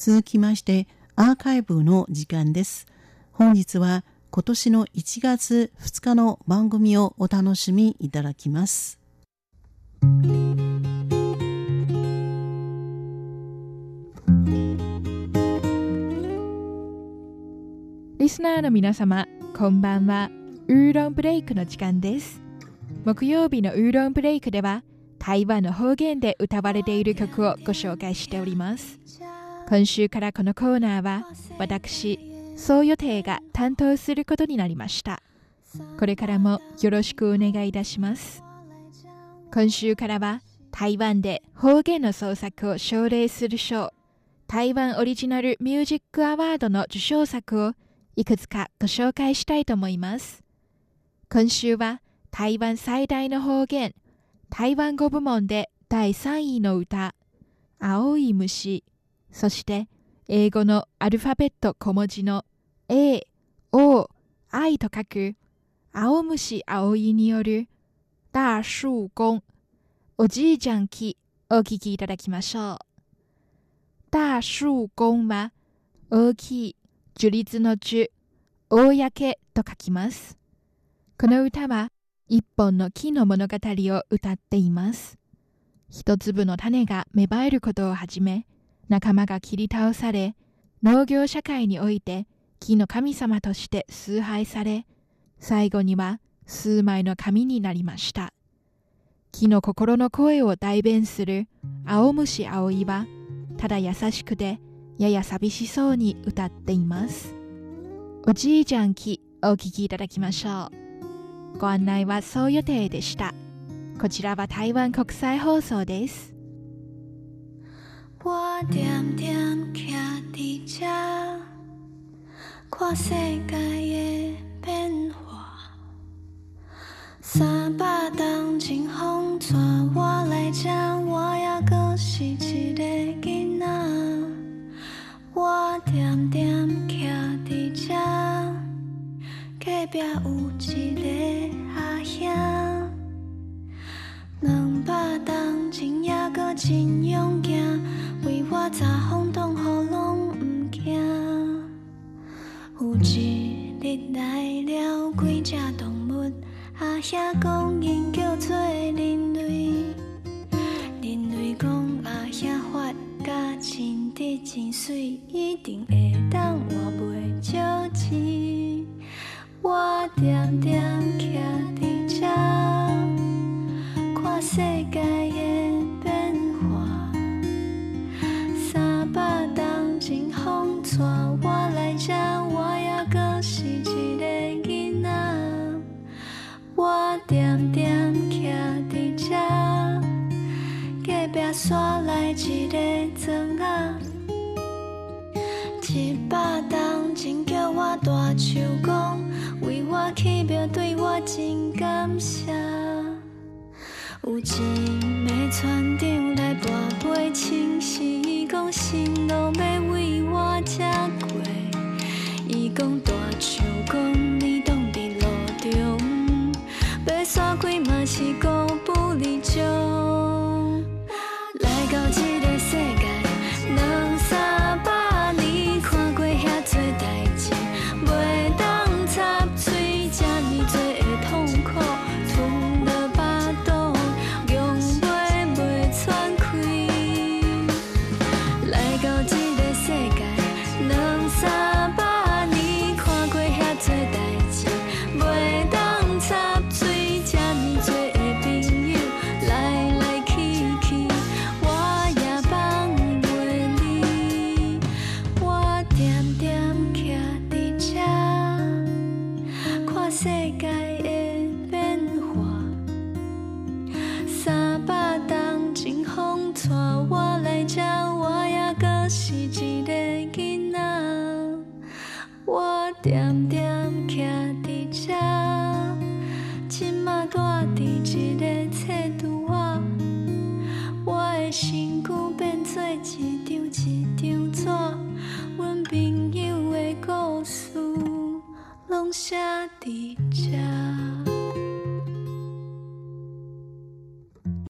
続きましてアーカイブの時間です。本日は今年の1月2日の番組をお楽しみいただきます。リスナーの皆様こんばんは。ウーロンブレイクの時間です。木曜日のウーロンブレイクでは台湾の方言で歌われている曲をご紹介しております。今週からこのコーナーは私総予定が担当することになりました。これからもよろしくお願いいたします。今週からは台湾で方言の創作を奨励する賞台湾オリジナルミュージックアワードの受賞作をいくつかご紹介したいと思います。今週は台湾最大の方言台湾語部門で第3位の歌「青い虫」そして英語のアルファベット小文字の A、O、I と書く青虫青いによる大樹公おじいちゃん木お聴きいただきましょう。大樹公は大きい樹立の樹、公と書きます。この歌は一本の木の物語を歌っています。一粒の種が芽生えることをはじめ、仲間が切り倒され、農業社会において木の神様として崇拝され、最後には数枚の紙になりました。木の心の声を代弁する青虫葵は、ただ優しくてやや寂しそうに歌っています。おじいちゃん木お聴きいただきましょう。ご案内はそう予定でした。こちらは台湾国際放送です。我点点徛伫遮，看世界的变化。三百冬真风带我来这，我也阁是一个囡仔。我点点徛伫遮。隔壁有一个阿兄，两百冬前也阁真勇敢，阿兄讲因叫做人类，人类讲阿兄发甲真直真水，一定会当换袂少钱。我点点山来一个庄仔。一百冬真叫我大树公，为我起庙对我真感谢。有一暝船长来跋杯请示，伊讲新路要为我车过，伊讲大树公世界的变化，三百东阵风带我来这，我也搁是一个囡仔。我静静徛伫遮，今麦住伫一个书橱啊，我的身躯变作一张一张纸，阮朋友的故事，拢写在。